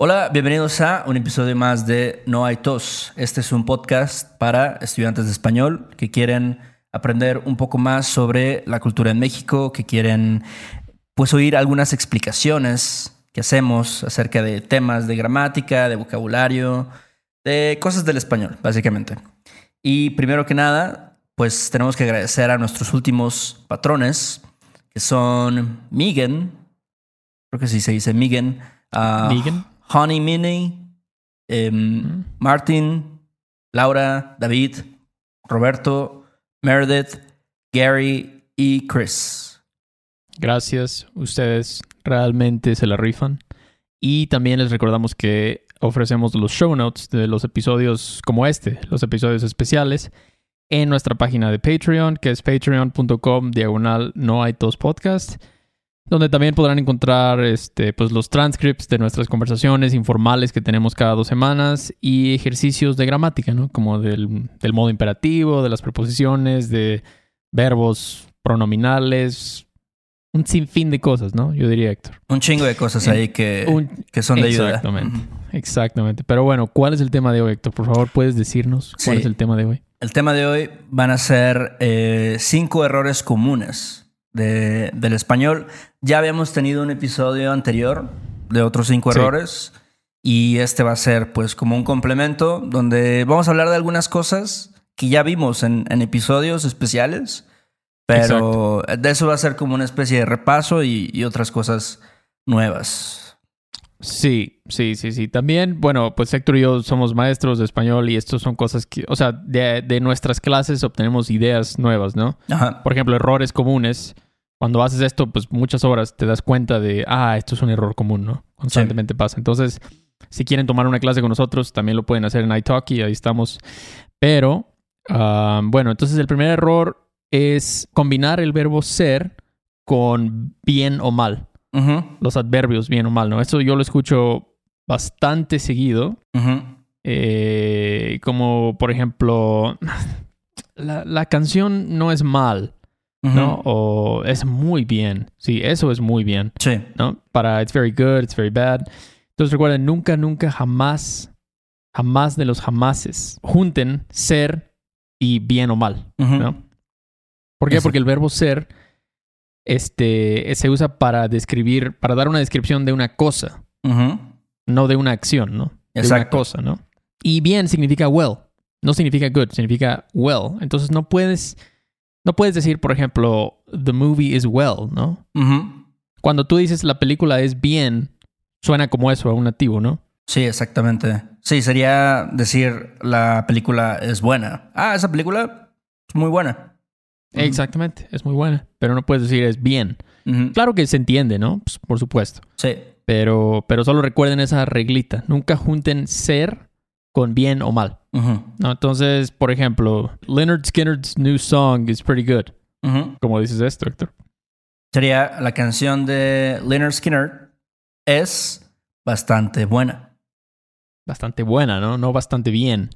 Hola, bienvenidos a un episodio más de No hay tos. Este es un podcast para estudiantes de español que quieren aprender un poco más sobre la cultura en México, que quieren pues oír algunas explicaciones que hacemos acerca de temas de gramática, de vocabulario, de cosas del español, básicamente. Y primero que nada, pues tenemos que agradecer a nuestros últimos patrones, que son Megan, creo que sí se dice Megan, uh. Honey em, Martin, Laura, David, Roberto, Meredith, Gary y Chris. Gracias. Ustedes realmente se la rifan. Y también les recordamos que ofrecemos los show notes de los episodios como este, los episodios especiales, en nuestra página de Patreon, que es patreon.com diagonal no hay tos podcast, donde también podrán encontrar este, pues, los transcripts de nuestras conversaciones informales que tenemos cada dos semanas y ejercicios de gramática, ¿no? Como del, del modo imperativo, de las preposiciones, de verbos pronominales, un sinfín de cosas, ¿no? Yo diría, Héctor. Un chingo de cosas ahí que, Un- que son de ayuda. Exactamente. Exactamente. Pero bueno, ¿cuál es el tema de hoy, Héctor? Por favor, ¿puedes decirnos cuál Sí. es el tema de hoy? El tema de hoy van a ser eh, cinco errores comunes de- del español. Ya habíamos tenido un episodio anterior de otros cinco Sí. errores y este va a ser pues como un complemento donde vamos a hablar de algunas cosas que ya vimos en, en episodios especiales, pero de eso va a ser como una especie de repaso y, y otras cosas nuevas. Sí, sí, sí, sí. También, bueno, pues Héctor y yo somos maestros de español y estos son cosas que, o sea, de, de nuestras clases obtenemos ideas nuevas, ¿no? Ajá. Por ejemplo, errores comunes. Cuando haces esto, pues muchas horas te das cuenta de, ah, esto es un error común, ¿no? Constantemente pasa. Entonces, si quieren tomar una clase con nosotros, también lo pueden hacer en iTalki, ahí estamos. Pero, ah, bueno, entonces el primer error es combinar el verbo ser con bien o mal, Los adverbios bien o mal, ¿no? Esto yo lo escucho bastante seguido, eh, como por ejemplo, la, la canción no es mal. ¿no? O es muy bien. Sí, eso es muy bien, Sí. ¿no? Para it's very good, it's very bad. Entonces recuerden, nunca, nunca, jamás, jamás de los jamases junten ser y bien o mal. ¿no? ¿Por qué? Eso. Porque el verbo ser este, se usa para describir, para dar una descripción de una cosa, no de una acción, ¿no? De una cosa, ¿no? Y bien significa well, no significa good, significa well. Entonces no puedes, no puedes decir, por ejemplo, the movie is well, ¿no? Cuando tú dices la película es bien, suena como eso a un nativo, ¿no? Sí, exactamente. Sí, sería decir la película es buena. Ah, esa película es muy buena. Exactamente, es muy buena, pero no puedes decir es bien. Claro que se entiende, ¿no? Pues, por supuesto. Sí. Pero, pero solo recuerden esa reglita. Nunca junten ser con bien o mal. ¿no? Entonces, por ejemplo, Leonard Skinner's new song is pretty good. ¿Cómo dices esto, Héctor? Sería la canción de Leonard Skinner es bastante buena. Bastante buena, ¿no? No bastante bien.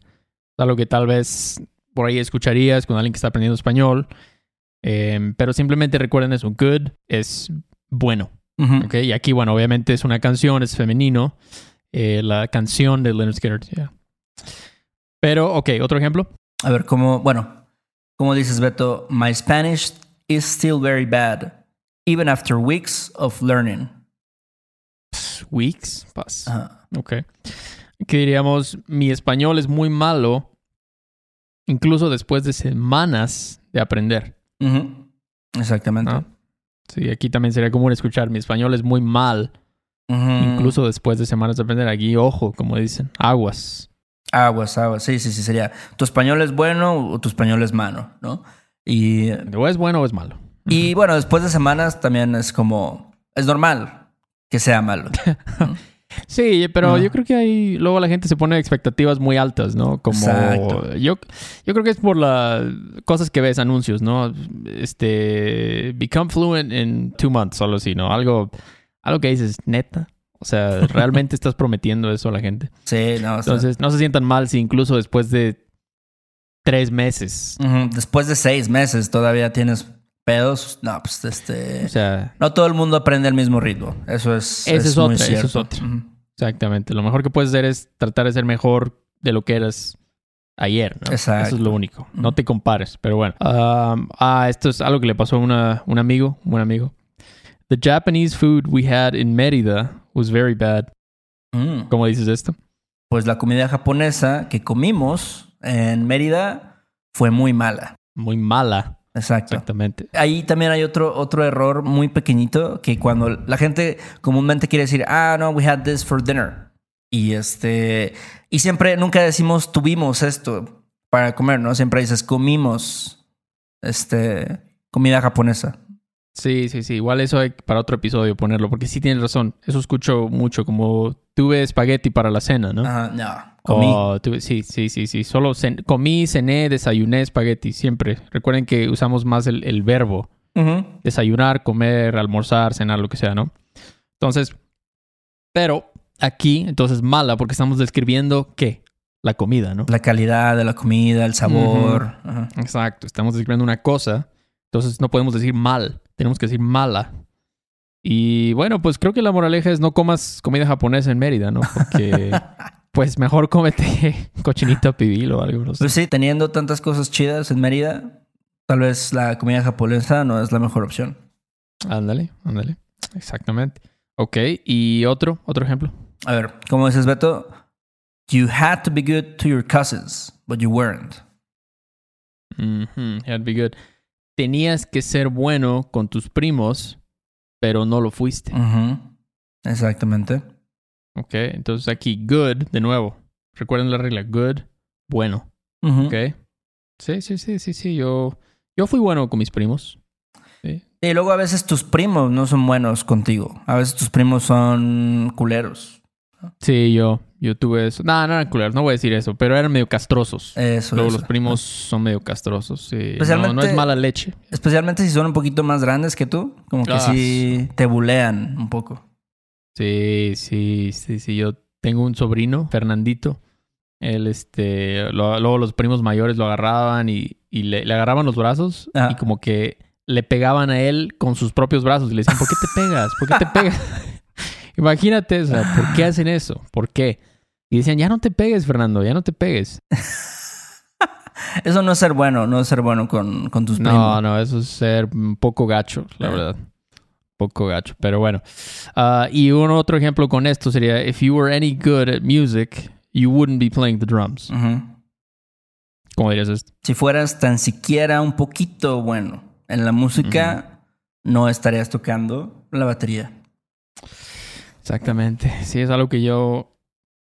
Algo que tal vez por ahí escucharías con alguien que está aprendiendo español. Eh, pero simplemente recuerden eso. Good es bueno. Ujú. ¿ok? Y aquí, bueno, obviamente es una canción, es femenino. Eh, la canción de Leonard Skinner. yeah. Pero, ok, otro ejemplo. A ver, cómo, bueno, ¿cómo dices, Beto? My Spanish is still very bad, even after weeks of learning. Weeks. Pas. Ajá. Ok. Que diríamos, mi español es muy malo, incluso después de semanas de aprender. Exactamente. ¿no? Sí, aquí también sería común escuchar, mi español es muy mal, incluso después de semanas de aprender. Aquí, ojo, como dicen, aguas. Aguas, aguas. Sí, sí, sí, sería. ¿Tu español es bueno o tu español es malo? ¿No? Y, O es bueno o es malo. y bueno, después de semanas también es como. Es normal que sea malo. Sí, pero Ah. yo creo que ahí luego la gente se pone expectativas muy altas, ¿no? Como Exacto. yo yo creo que es por las cosas que ves anuncios, ¿no? Este become fluent in two months, solo así, ¿no? Algo algo que dices, neta. O sea, realmente estás prometiendo eso a la gente. Sí, no. o sea, Entonces, no se sientan mal si incluso después de tres meses. después de seis meses todavía tienes pedos. No, pues este. O sea, No todo el mundo aprende al mismo ritmo. Eso es. Esa es muy otra, esa es otra. Ujú. Exactamente. Lo mejor que puedes hacer es tratar de ser mejor de lo que eras ayer, ¿no? Exacto. Eso es lo único. No te compares, pero bueno. Um, ah, esto es algo que le pasó a una, un amigo, un amigo. The Japanese food we had in Mérida was very bad. Mm. ¿Cómo dices esto? Pues la comida japonesa que comimos en Mérida fue muy mala. Muy mala. Exacto. Exactamente. Ahí también hay otro, otro error muy pequeñito que cuando la gente comúnmente quiere decir, ah, no, we had this for dinner. Y este, y siempre, nunca decimos tuvimos esto para comer, ¿no? Siempre dices comimos, este, comida japonesa. Sí, sí, sí. Igual eso hay para otro episodio ponerlo, porque sí tienes razón. Eso escucho mucho, como tuve espagueti para la cena, ¿no? Ajá, no, comí. Oh, tuve- sí, sí, sí, sí. Solo cen- comí, cené, desayuné espagueti, siempre. Recuerden que usamos más el, el verbo. Ujú. Desayunar, comer, almorzar, cenar, lo que sea, ¿no? Entonces, pero aquí, entonces mala, porque estamos describiendo qué? La comida, ¿no? La calidad de la comida, el sabor. Ajá. Exacto, estamos describiendo una cosa, entonces no podemos decir mal, tenemos que decir mala. Y bueno, pues creo que la moraleja es no comas comida japonesa en Mérida, ¿no? Porque pues mejor cómete cochinita pibil o algo, no sé. Pues sí, teniendo tantas cosas chidas en Mérida, tal vez la comida japonesa no es la mejor opción. Ándale, ándale. Exactamente. Ok, y otro, otro ejemplo. A ver, como dices Beto, you had to be good to your cousins, but you weren't. Mhm, that'd be good. Tenías que ser bueno con tus primos, pero no lo fuiste. Exactamente. Ok, entonces aquí good, de nuevo. Recuerden la regla, good, bueno. Ujú. Ok. Sí, sí, sí, sí, sí. Yo, yo fui bueno con mis primos. Sí. Y luego a veces tus primos no son buenos contigo. A veces tus primos son culeros. Sí, yo, yo tuve eso. No, no eran culeros, no voy a decir eso, pero eran medio castrosos. Eso, Luego eso. los primos son medio castrosos. Sí. No es mala leche. Especialmente si son un poquito más grandes que tú. Como que Ah, sí te bulean un poco. Sí, sí, sí, sí. Yo tengo un sobrino, Fernandito. Él, este, lo- luego los primos mayores lo agarraban y, y le, le agarraban los brazos Ah. y como que le pegaban a él con sus propios brazos y le decían, ¿por qué te pegas? ¿Por qué te pegas? Imagínate, o sea, ¿por qué hacen eso? ¿Por qué? Y decían, ya no te pegues, Fernando, ya no te pegues. Eso no es ser bueno, no es ser bueno con, con tus No, primos. no, eso es ser un poco gacho, la Ah. verdad. Poco gacho, pero bueno. Ah, y un otro ejemplo con esto sería, if you were any good at music, you wouldn't be playing the drums. Ujú. ¿Cómo dirías esto? Si fueras tan siquiera un poquito bueno en la música, no estarías tocando la batería. Exactamente. Sí, es algo que yo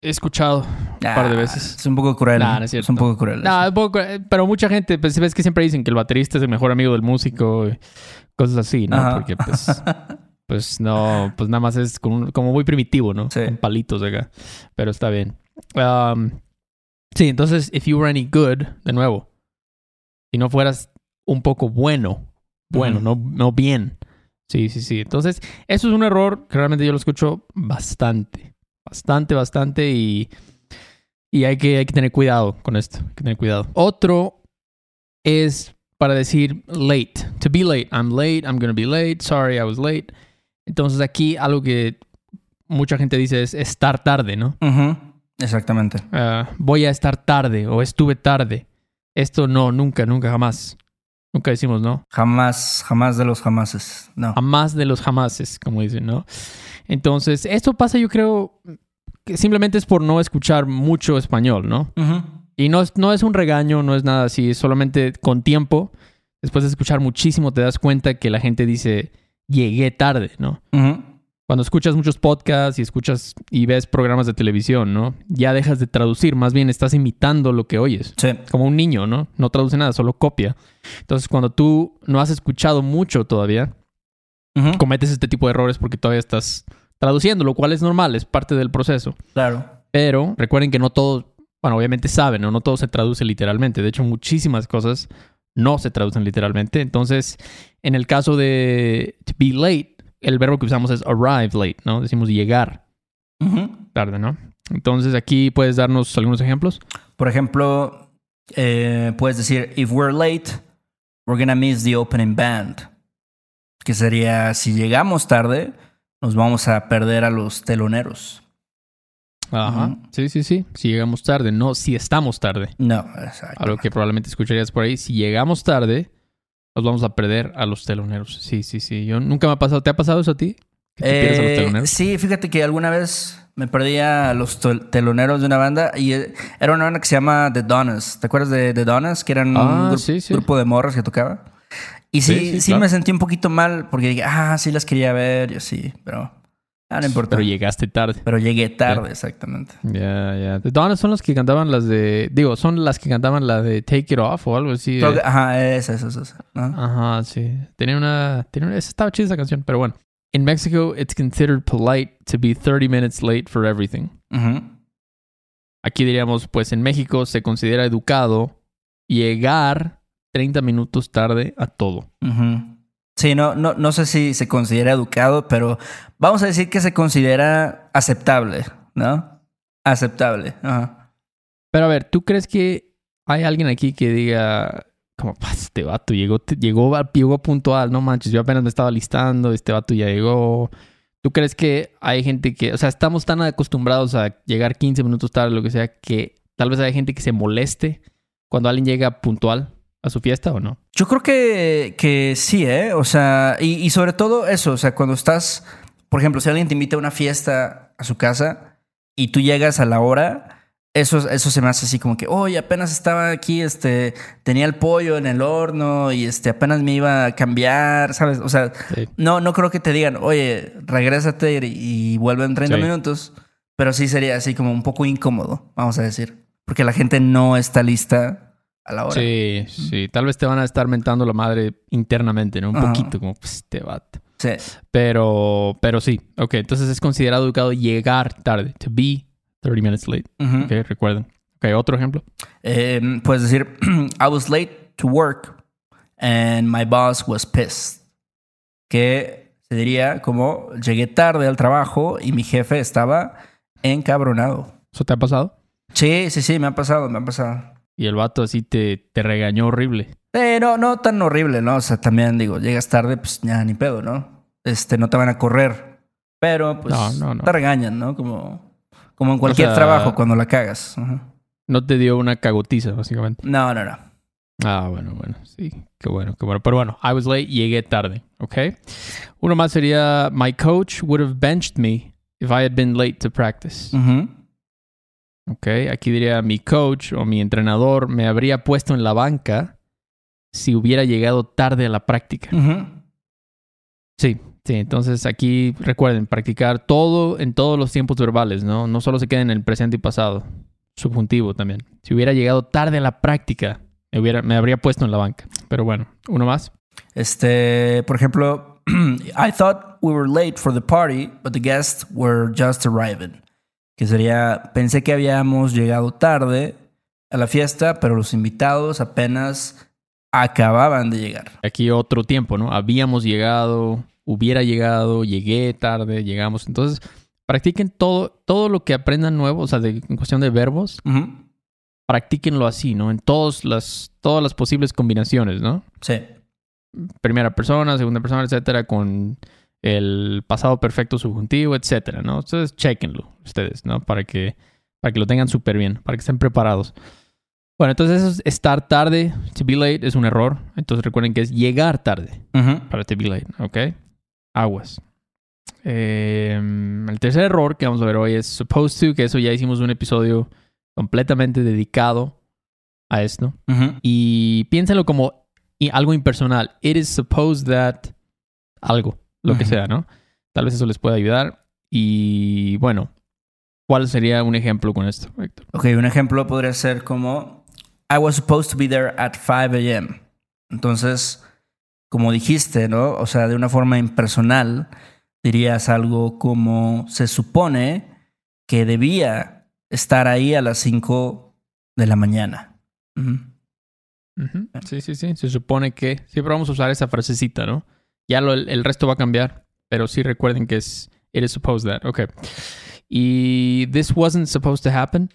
he escuchado un par de Ah, veces. Es un poco cruel. Nah, no es cierto. un poco cruel. No, un poco, eh, pero mucha gente, pues ves que siempre dicen que el baterista es el mejor amigo del músico, y cosas así, ¿no? Ajá. Porque pues, pues no, pues nada más es como, como muy primitivo, ¿no? Sí. Con palitos acá. Pero está bien. Um, sí, entonces, if you were any good, de nuevo, si no fueras un poco bueno, bueno, no, no bien. Sí, sí, sí. Entonces, eso es un error que realmente yo lo escucho bastante. Bastante, bastante. Y, y hay, que, hay que tener cuidado con esto. Hay que tener cuidado. Otro es para decir late. To be late. I'm late. I'm going to be late. Sorry, I was late. Entonces, aquí algo que mucha gente dice es estar tarde, ¿no? Exactamente. Ah, voy a estar tarde o estuve tarde. Esto no, nunca, nunca, jamás. Nunca decimos no. Jamás, jamás de los jamases. No. Jamás de los jamases, como dicen, ¿no? Entonces, esto pasa, yo creo, que simplemente es por no escuchar mucho español, ¿no? Y no es, no es un regaño, no es nada así, es solamente con tiempo, después de escuchar muchísimo, te das cuenta que la gente dice, llegué tarde, ¿no? Cuando escuchas muchos podcasts y escuchas y ves programas de televisión, ¿no? Ya dejas de traducir, más bien estás imitando lo que oyes. Sí. Como un niño, ¿no? No traduce nada, solo copia. Entonces, cuando tú no has escuchado mucho todavía, cometes este tipo de errores porque todavía estás traduciendo, lo cual es normal, es parte del proceso. Claro. Pero recuerden que no todo, bueno, obviamente saben, ¿no? No todo se traduce literalmente. De hecho, muchísimas cosas no se traducen literalmente. Entonces, en el caso de to be late, el verbo que usamos es arrive late, ¿no? Decimos llegar tarde, ¿no? Entonces, aquí puedes darnos algunos ejemplos. Por ejemplo, eh, puedes decir, if we're late, we're gonna miss the opening band. Que sería, si llegamos tarde, nos vamos a perder a los teloneros. Ajá. Sí, sí, sí. Si llegamos tarde, no si estamos tarde. No, exacto. Algo que probablemente escucharías por ahí. Si llegamos tarde, nos vamos a perder a los teloneros. Sí, sí, sí. Yo nunca me ha pasado. ¿Te ha pasado eso a ti? ¿Que te pierdes a los Eh, teloneros? sí, fíjate que alguna vez me perdí a los tel- teloneros de una banda y eh, era una banda que se llama The Donnas. ¿Te acuerdas de The Donnas? Que eran Ah, un gru- sí, sí. grupo de morras que tocaba. Y sí, Sí, sí, sí, claro. me sentí un poquito mal porque dije, ah, sí las quería ver y así, pero ah, no importa. Pero llegaste tarde. Pero llegué tarde, exactamente. Ya, ya. The Donnas son los que cantaban las de. Digo, son las que cantaban la de Take It Off o algo así. Eh. ajá, esa, esa, esa. Ajá. Sí. Tenía una, tenía una- Estaba chida esa canción, pero bueno. In Mexico, it's considered polite to be 30 minutes late for everything. Aquí diríamos, pues en México se considera educado llegar 30 minutos tarde a todo. Sí, no, no, no sé si se considera educado, pero vamos a decir que se considera aceptable, ¿no? Aceptable. Ajá. Pero a ver, ¿tú crees que hay alguien aquí que diga, como, "Pa, este vato llegó, llegó, a- llegó puntual, no manches, yo apenas me estaba listando, este vato ya llegó? ¿Tú crees que hay gente que, o sea, estamos tan acostumbrados a llegar 15 minutos tarde, lo que sea, que tal vez hay gente que se moleste cuando alguien llega puntual a su fiesta o no? Yo creo que, que sí, ¿eh? O sea, y, y sobre todo eso, o sea, cuando estás, por ejemplo, si alguien te invita a una fiesta a su casa y tú llegas a la hora, eso, eso se me hace así como que, oye, apenas estaba aquí, este, tenía el pollo en el horno y este, apenas me iba a cambiar, ¿sabes? O sea, Sí. no, no creo que te digan, oye, regrésate y, y vuelve en 30 Sí. minutos, pero sí sería así como un poco incómodo, vamos a decir, porque la gente no está lista a la hora. Sí, sí. Tal vez te van a estar mentando la madre internamente, ¿no? Un Ajá. poquito, como, pues, este vato. Sí. Pero, pero sí. Ok, entonces es considerado educado llegar tarde. To be 30 minutes late. Ok, recuerden. Ok, otro ejemplo. Eh, puedes decir, I was late to work and my boss was pissed. Que se diría como, llegué tarde al trabajo y mi jefe estaba encabronado. ¿Eso te ha pasado? Sí, sí, sí, me ha pasado, me ha pasado. Y el vato así te, te regañó horrible. Eh, no, no tan horrible, ¿no? O sea, también digo, llegas tarde, pues ya ni pedo, ¿no? Este, no te van a correr. Pero, pues, No, no, no. te regañan, ¿no? Como, como en cualquier sea- trabajo cuando la cagas. No te dio una cagotiza, básicamente. No, no, no. Ah, bueno, bueno. Sí, qué bueno, qué bueno. Pero bueno, I was late, llegué tarde. Ok. Uno más sería, my coach would have benched me if I had been late to practice. Ujú. Ok, aquí diría mi coach o mi entrenador me habría puesto en la banca si hubiera llegado tarde a la práctica. Sí, sí, entonces aquí recuerden practicar todo en todos los tiempos verbales, ¿no? No solo se queden en el presente y pasado, subjuntivo también. Si hubiera llegado tarde a la práctica, me, hubiera, me habría puesto en la banca. Pero bueno, uno más. Este, por ejemplo, I thought we were late for the party, but the guests were just arriving. Que sería, pensé que habíamos llegado tarde a la fiesta, pero los invitados apenas acababan de llegar. Aquí otro tiempo, ¿no? Habíamos llegado, hubiera llegado, llegué tarde, llegamos. Entonces, practiquen todo, todo lo que aprendan nuevo, o sea, de, en cuestión de verbos, practíquenlo así, ¿no? En todos las, todas las posibles combinaciones, ¿no? Sí. Primera persona, segunda persona, etcétera, con el pasado perfecto subjuntivo, etcétera, ¿no? Entonces, chequenlo ustedes, ¿no? Para que, para que lo tengan súper bien, para que estén preparados. Bueno, entonces eso es estar tarde, to be late es un error. Entonces recuerden que es llegar tarde para to be late, ¿ok? Aguas. Eh, el tercer error que vamos a ver hoy es supposed to, que eso ya hicimos un episodio completamente dedicado a esto. Y piénsenlo como algo impersonal. It is supposed that algo, lo que sea, ¿no? Tal vez eso les pueda ayudar. Y bueno, ¿cuál sería un ejemplo con esto, Héctor? Ok, un ejemplo podría ser como I was supposed to be there at 5 a.m. Entonces, como dijiste, ¿no? O sea, de una forma impersonal, dirías algo como se supone que debía estar ahí a las 5 de la mañana. Sí, sí, sí. Se supone que siempre vamos a usar esa frasecita, ¿no? Ya lo- el, resto va a cambiar, pero sí recuerden que es it is supposed that. Ok. Y this wasn't supposed to happen.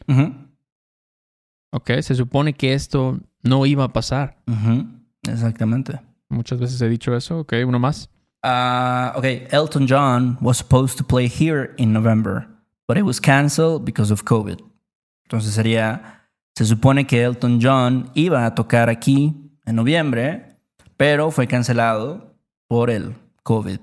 Ok. Se supone que esto no iba a pasar. Exactamente. Muchas veces he dicho eso. Ok, uno más. Ah, ok, Elton John was supposed to play here in November, but it was canceled because of COVID. Entonces sería, se supone que Elton John iba a tocar aquí en noviembre, pero fue cancelado por el COVID,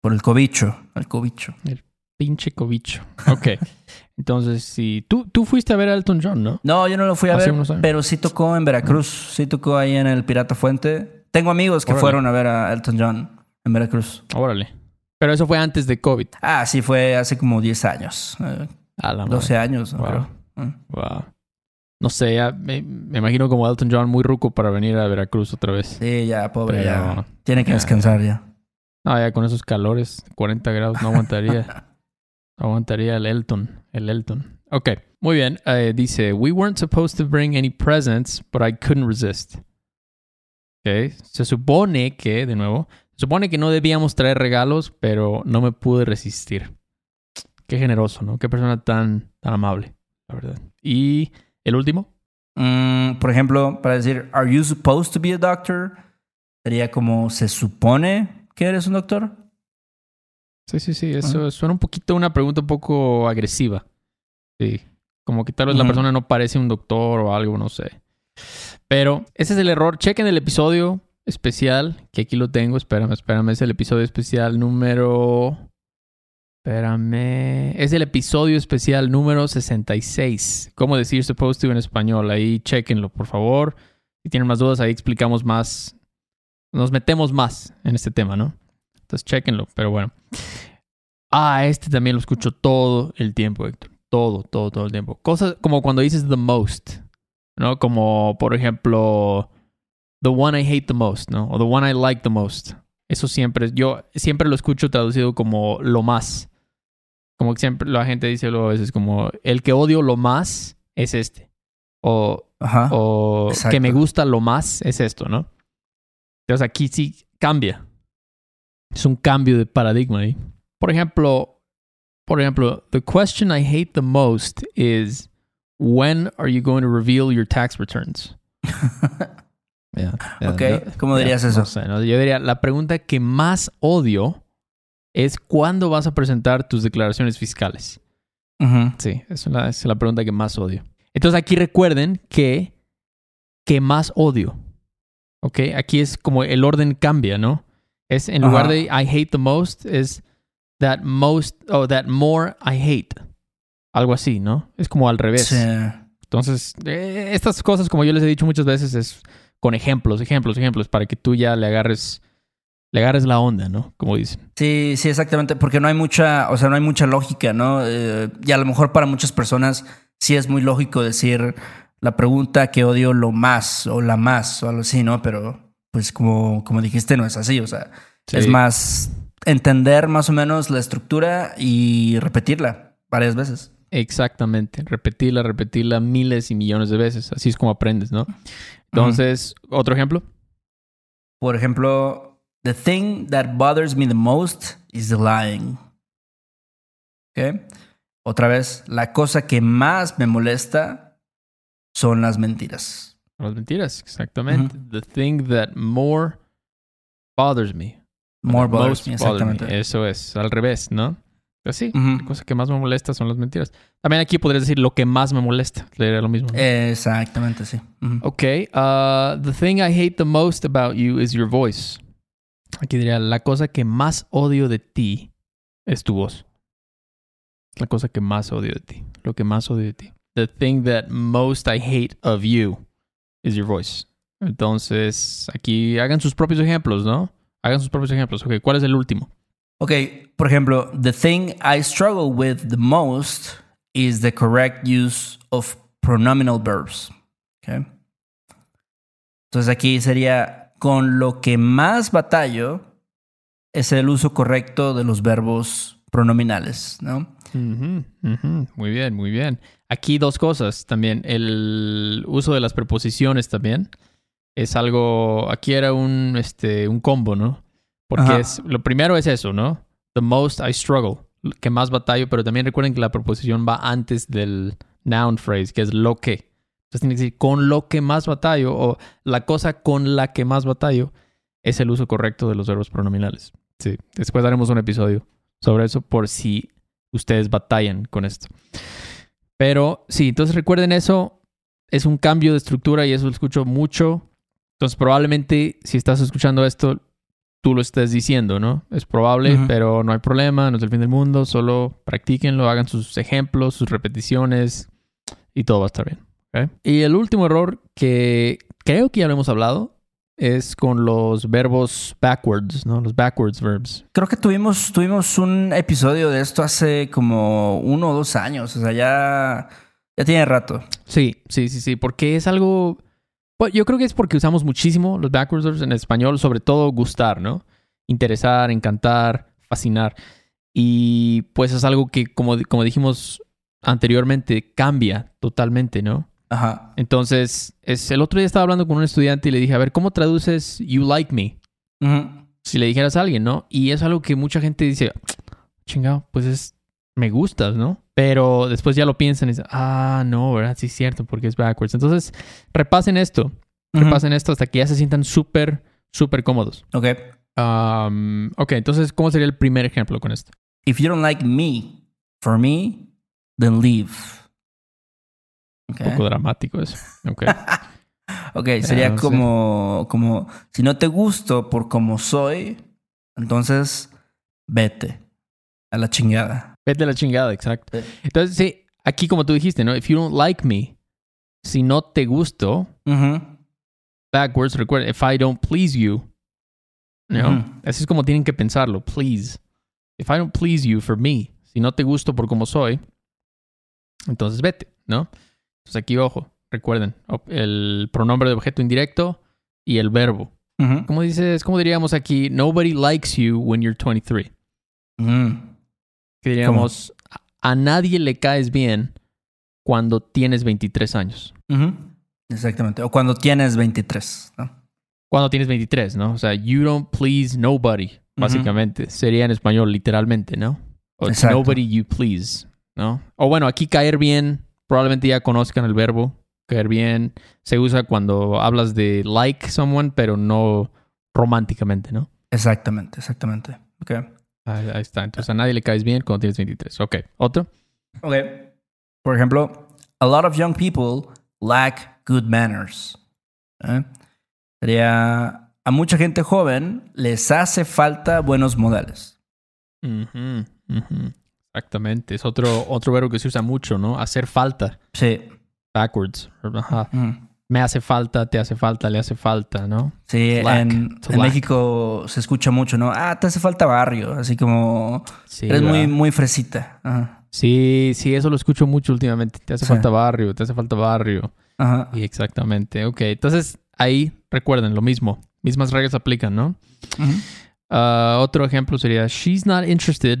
por el cobicho, el cobicho. El pinche cobicho. Ok. Entonces, si tú, tú fuiste a ver a Elton John, ¿no? No, yo no lo fui a Hace ver, pero sí tocó en Veracruz, sí tocó ahí en el Pirata Fuente. Tengo amigos que Órale. fueron a ver a Elton John en Veracruz. Órale. Pero eso fue antes de COVID. Ah, sí, fue hace como 10 años, eh, A la 12 madre. años, ¿no? Wow. creo. Mm. Wow. No sé, ya me, me imagino como Elton John muy ruco para venir a Veracruz otra vez. Sí, ya, pobre, Pero- ya. Tiene que ya. descansar ya. No, ya con esos calores, 40 grados, no aguantaría. no aguantaría el Elton. El Elton. Ok, muy bien. Eh, dice, we weren't supposed to bring any presents, but I couldn't resist. Ok, se supone que, de nuevo, se supone que no debíamos traer regalos, pero no me pude resistir. Qué generoso, ¿no? Qué persona tan, tan amable, la verdad. Y el último. Mm, por ejemplo, para decir, ¿Are you supposed to be a doctor? Sería como, ¿se supone que eres un doctor? Sí, sí, sí. Eso suena un poquito una pregunta un poco agresiva. Sí. Como que tal vez la persona no parece un doctor o algo, no sé. Pero ese es el error. Chequen el episodio especial, que aquí lo tengo. Espérame, espérame. Es el episodio especial número. Espérame. Es el episodio especial número 66. ¿Cómo decir supposed to en español? Ahí chequenlo, por favor. Si tienen más dudas, ahí explicamos más. Nos metemos más en este tema, ¿no? Entonces, chequenlo. Pero bueno. Ah, este también lo escucho todo el tiempo, Héctor. Todo, todo, todo el tiempo. Cosas como cuando dices the most, ¿no? Como, por ejemplo, the one I hate the most, ¿no? O the one I like the most. Eso siempre, yo siempre lo escucho traducido como lo más. Como que siempre la gente dice luego a veces como, el que odio lo más es este. O, Ajá. o que me gusta lo más es esto, ¿no? Entonces aquí sí cambia. Es un cambio de paradigma ahí. Por ejemplo, por ejemplo, the question I hate the most is when are you going to reveal your tax returns? Yeah, yeah, Ok, no- ¿cómo yeah, dirías no eso? sé, ¿no? Yo diría, la pregunta que más odio es cuándo vas a presentar tus declaraciones fiscales. Sí, esa es la, es la pregunta que más odio. Entonces aquí recuerden que, que más odio. ¿Ok? Aquí es como el orden cambia, ¿no? Es en lugar de I hate the most, es that most, o that more I hate. Algo así, ¿no? Es como al revés. Sí. Entonces, eh, estas cosas, como yo les he dicho muchas veces, es con ejemplos, ejemplos, ejemplos, para que tú ya le agarres, le agarres la onda, ¿no? Como dicen. Sí, sí, exactamente, porque no hay mucha, o sea, no hay mucha lógica, ¿no? Eh, y a lo mejor para muchas personas sí es muy lógico decir la pregunta que odio lo más o la más o algo así, ¿no? Pero pues como, como dijiste, no es así, o sea, Sí. es más entender más o menos la estructura y repetirla varias veces. Exactamente. Repetirla, repetirla miles y millones de veces. Así es como aprendes, ¿no? Entonces, otro ejemplo. Por ejemplo, the thing that bothers me the most is the lying. ¿Ok? Otra vez, la cosa que más me molesta son las mentiras. Las mentiras, exactamente. The thing that more bothers me. More bothers me, bothers me. exactamente. Eso es, al revés, ¿no? Pues sí, Ujú. la cosa que más me molesta son las mentiras. También aquí podrías decir lo que más me molesta. Sería lo mismo. ¿no? Exactamente, sí. Ujú. Ok. uh, the thing I hate the most about you is your voice. Aquí diría, la cosa que más odio de ti es tu voz. La cosa que más odio de ti. Lo que más odio de ti. The thing that most I hate of you is your voice. Entonces, aquí hagan sus propios ejemplos, ¿no? Hagan sus propios ejemplos. Ok, ¿cuál es el último? Ok, por ejemplo, the thing I struggle with the most is the correct use of pronominal verbs. Ok. Entonces aquí sería con lo que más batallo es el uso correcto de los verbos pronominales, ¿no? Muy bien, muy bien. Aquí dos cosas también. El uso de las preposiciones también. Es algo. Aquí era un, este, un combo, ¿no? Porque Ajá. es. Lo primero es eso, ¿no? The most I struggle. Que más batallo, pero también recuerden que la preposición va antes del noun phrase, que es lo que. Entonces tiene que decir con lo que más batallo o la cosa con la que más batallo es el uso correcto de los verbos pronominales. Sí. Después haremos un episodio sobre eso por si ustedes batallan con esto. Pero sí, entonces recuerden eso, es un cambio de estructura y eso lo escucho mucho. Entonces probablemente si estás escuchando esto, tú lo estés diciendo, ¿no? Es probable, Ujú. pero no hay problema, no es el fin del mundo, solo practíquenlo, hagan sus ejemplos, sus repeticiones y todo va a estar bien. ¿Ok? Y el último error que creo que ya lo hemos hablado es con los verbos backwards, ¿no? Los backwards verbs. Creo que tuvimos, tuvimos un episodio de esto hace como uno o dos años. O sea, ya, ya tiene rato. Sí, sí, sí, sí, porque es algo... Bueno, yo creo que es porque usamos muchísimo los backwards verbs en español, sobre todo gustar, ¿no? Interesar, encantar, fascinar. Y pues es algo que, como, como dijimos anteriormente, cambia totalmente, ¿no? Ajá. Entonces, es, el otro día estaba hablando con un estudiante y le dije, a ver, ¿cómo traduces you like me? Si le dijeras a alguien, ¿no? Y es algo que mucha gente dice, chingado, pues es, me gustas, ¿no? Pero después ya lo piensan y dicen, ah, no, ¿verdad? Sí es cierto, porque es backwards. Entonces, repasen esto, Ujú. repasen esto hasta que ya se sientan súper, súper cómodos. Ok. Um, ok, entonces, ¿cómo sería el primer ejemplo con esto? If you don't like me, for me, then leave. Ok. Un poco dramático eso. Ok. Ok, sería como, como, si no te gusto por como soy, entonces vete a la chingada. Vete a la chingada, exacto. Sí. Entonces, sí, aquí como tú dijiste, ¿no? If you don't like me, si no te gusto, backwards, recuerda, if I don't please you, ¿no? Ujú. Así es como tienen que pensarlo, please. If I don't please you for me, si no te gusto por como soy, entonces vete, ¿no? Entonces aquí, ojo, recuerden, el pronombre de objeto indirecto y el verbo. ¿Cómo dices, cómo diríamos aquí? Nobody likes you when you're 23. Ujú. Que diríamos, a a nadie le caes bien cuando tienes 23 años. Exactamente. O cuando tienes 23, ¿no? Cuando tienes 23, ¿no? O sea, you don't please nobody, básicamente. Sería en español, literalmente, ¿no? O Exacto. nobody you please, ¿no? O bueno, aquí caer bien, probablemente ya conozcan el verbo. Caer bien se usa cuando hablas de like someone, pero no románticamente, ¿no? Exactamente, exactamente. Ok. Ahí, ahí está. Entonces a nadie le caes bien cuando tienes 23. Ok. ¿Otro? Ok. Por ejemplo, a lot of young people lack good manners. ¿Eh? Sería, a mucha gente joven les hace falta buenos modales. Exactamente. Es otro, otro verbo que se usa mucho, ¿no? Hacer falta. Sí. Backwards. Ajá. Ujú. Me hace falta, te hace falta, le hace falta, ¿no? Sí, Lack, en. México se escucha mucho, ¿no? Ah, te hace falta barrio, así como Sí, eres muy, ¿verdad? muy fresita. Ajá. sí, sí, eso lo escucho mucho últimamente. Te hace Sí. falta barrio, te hace falta barrio. Ajá. Y exactamente. Ok, entonces ahí recuerden lo mismo. Mismas reglas aplican, ¿no? Ah, otro ejemplo sería, she's not interested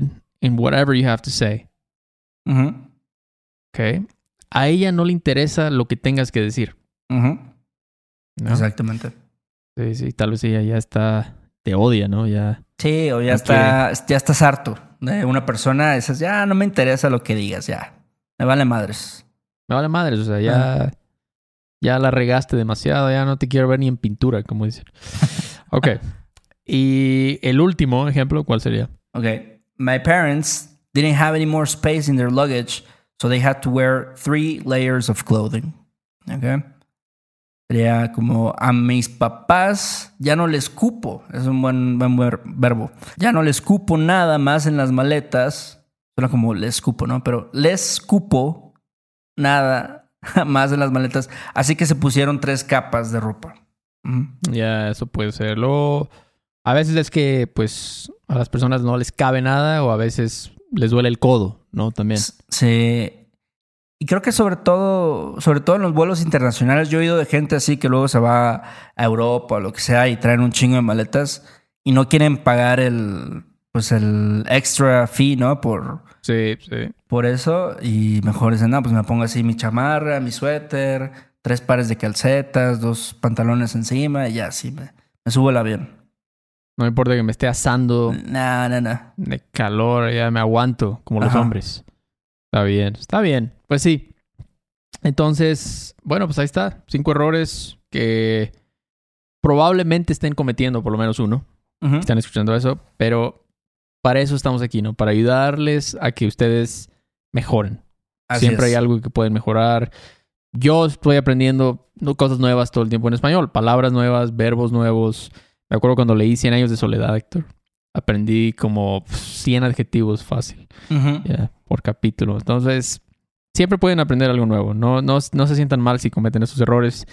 whatever you have to say. Ujú. Ok. A ella no le interesa lo que tengas que decir. ¿no? Exactamente. Sí, sí, tal vez ella ya está, te odia, ¿no? Ya. Sí, o ya, No está, ya estás harto de una persona, dices, ya no me interesa lo que digas, ya. Me vale madres. Me vale madres, o sea, ya, ya la regaste demasiado, ya no te quiero ver ni en pintura, como dicen. Ok. y el último ejemplo, ¿cuál sería? Okay. My parents didn't have any more space in their luggage, so they had to wear three layers of clothing. Okay. Sería como a mis papás ya no les cupo. Es un buen, buen ver- verbo. Ya no les cupo nada más en las maletas. Suena como les cupo, ¿no? Pero les cupo nada más en las maletas. Así que se pusieron tres capas de ropa. Ujú. Ya, eso puede ser. Luego, a veces es que, pues, a las personas no les cabe nada o a veces les duele el codo, ¿no? También. Sí. Y creo que sobre todo, sobre todo en los vuelos internacionales, yo he oído de gente así que luego se va a Europa o lo que sea y traen un chingo de maletas y no quieren pagar el, pues el extra fee, ¿no? Por, Sí, sí. por eso y mejor dicen, no, pues me pongo así mi chamarra, mi suéter, tres pares de calcetas, dos pantalones encima y ya, así me, me subo el avión. No importa que me esté asando No, no, no. de calor, ya me aguanto, como los Ajá. hombres. Está bien, está bien. Pues sí. Entonces, bueno, pues ahí está. Cinco errores que probablemente estén cometiendo, por lo menos uno. Ujú. Están escuchando eso, pero para eso estamos aquí, ¿no? Para ayudarles a que ustedes mejoren. Así Siempre es. hay algo que pueden mejorar. Yo estoy aprendiendo cosas nuevas todo el tiempo en español, palabras nuevas, verbos nuevos. Me acuerdo cuando leí 100 años de soledad, Héctor. Aprendí como 100 adjetivos fácil Ujú. ya, por capítulo. Entonces, siempre pueden aprender algo nuevo. No, no, no se sientan mal si cometen esos errores.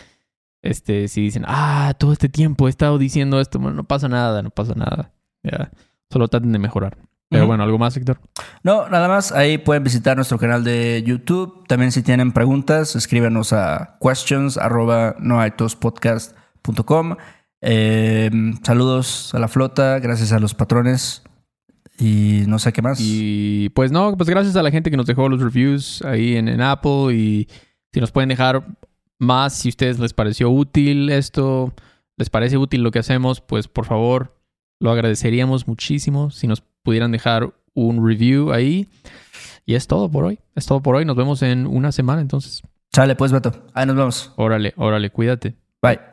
Este, si dicen, ah, todo este tiempo he estado diciendo esto, bueno, no pasa nada, no pasa nada. Ya, solo traten de mejorar. Pero bueno, ¿algo más, Héctor? No, nada más. Ahí pueden visitar nuestro canal de YouTube. También si tienen preguntas, escríbanos a questions arroba noaitospodcast.com. Eh, saludos a la flota, gracias a los patrones y no sé qué más. Y pues no, pues gracias a la gente que nos dejó los reviews ahí en, en Apple y si nos pueden dejar más, si a ustedes les pareció útil esto, les parece útil lo que hacemos, pues por favor, lo agradeceríamos muchísimo si nos pudieran dejar un review ahí. Y es todo por hoy, es todo por hoy, nos vemos en una semana entonces. Sale pues, Beto. Ahí nos vemos. Órale, órale, cuídate. Bye.